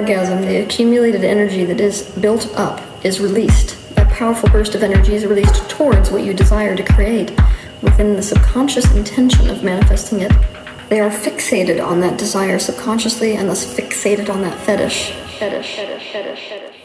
orgasm, the accumulated energy that is built up is released. That powerful burst of energy is released towards what you desire to create within the subconscious intention of manifesting it. They are fixated on that desire subconsciously and thus fixated on that fetish. Fetish, fetish, fetish, fetish.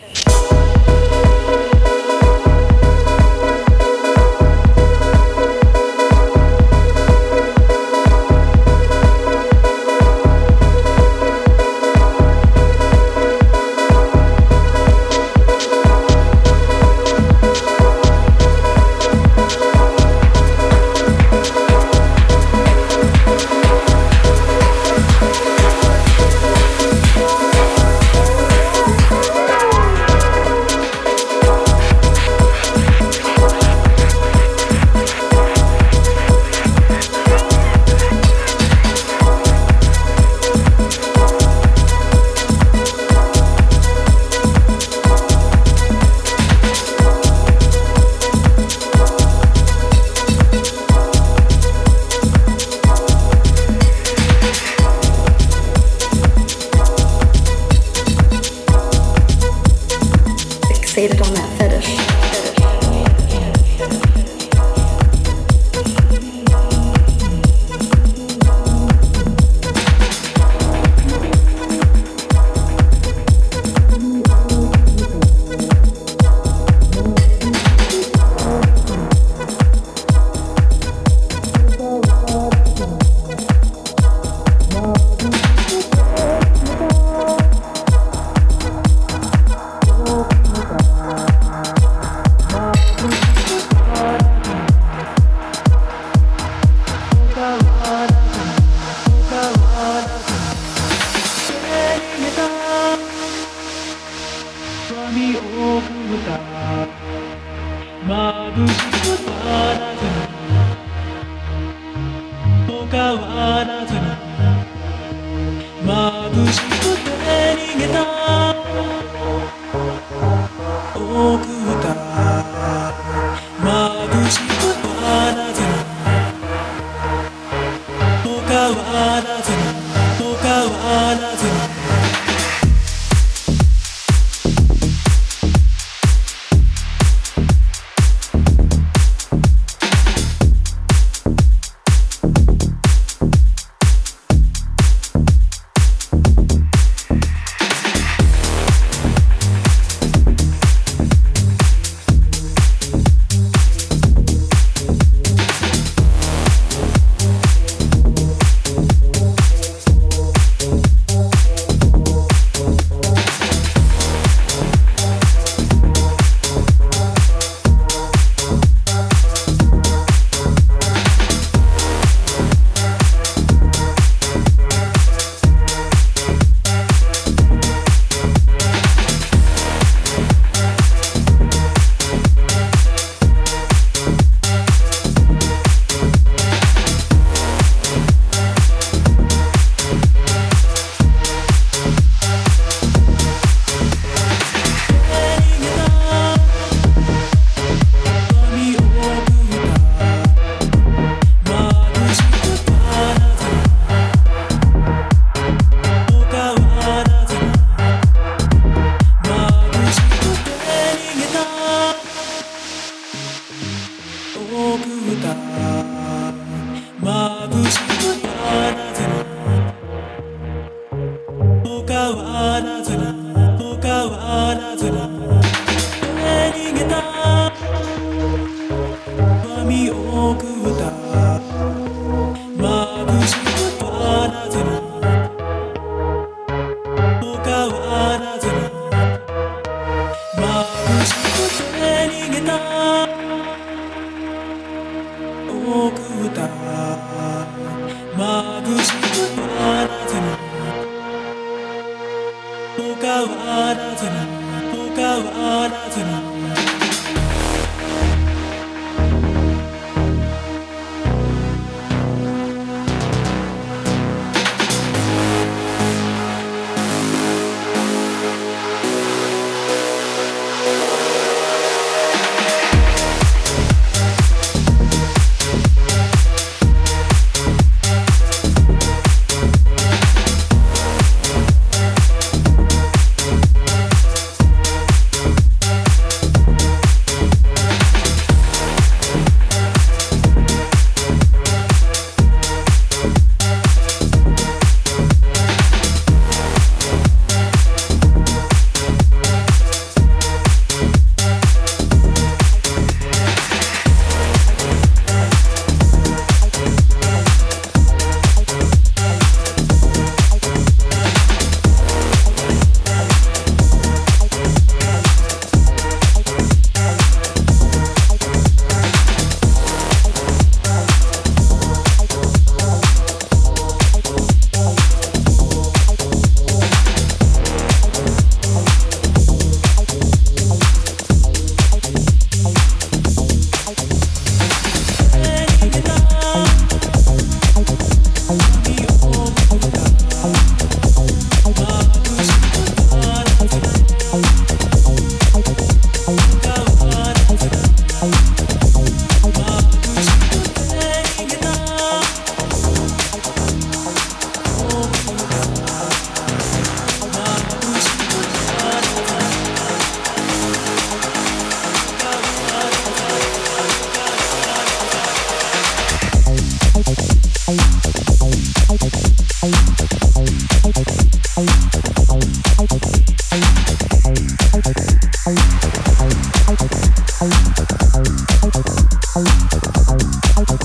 Thank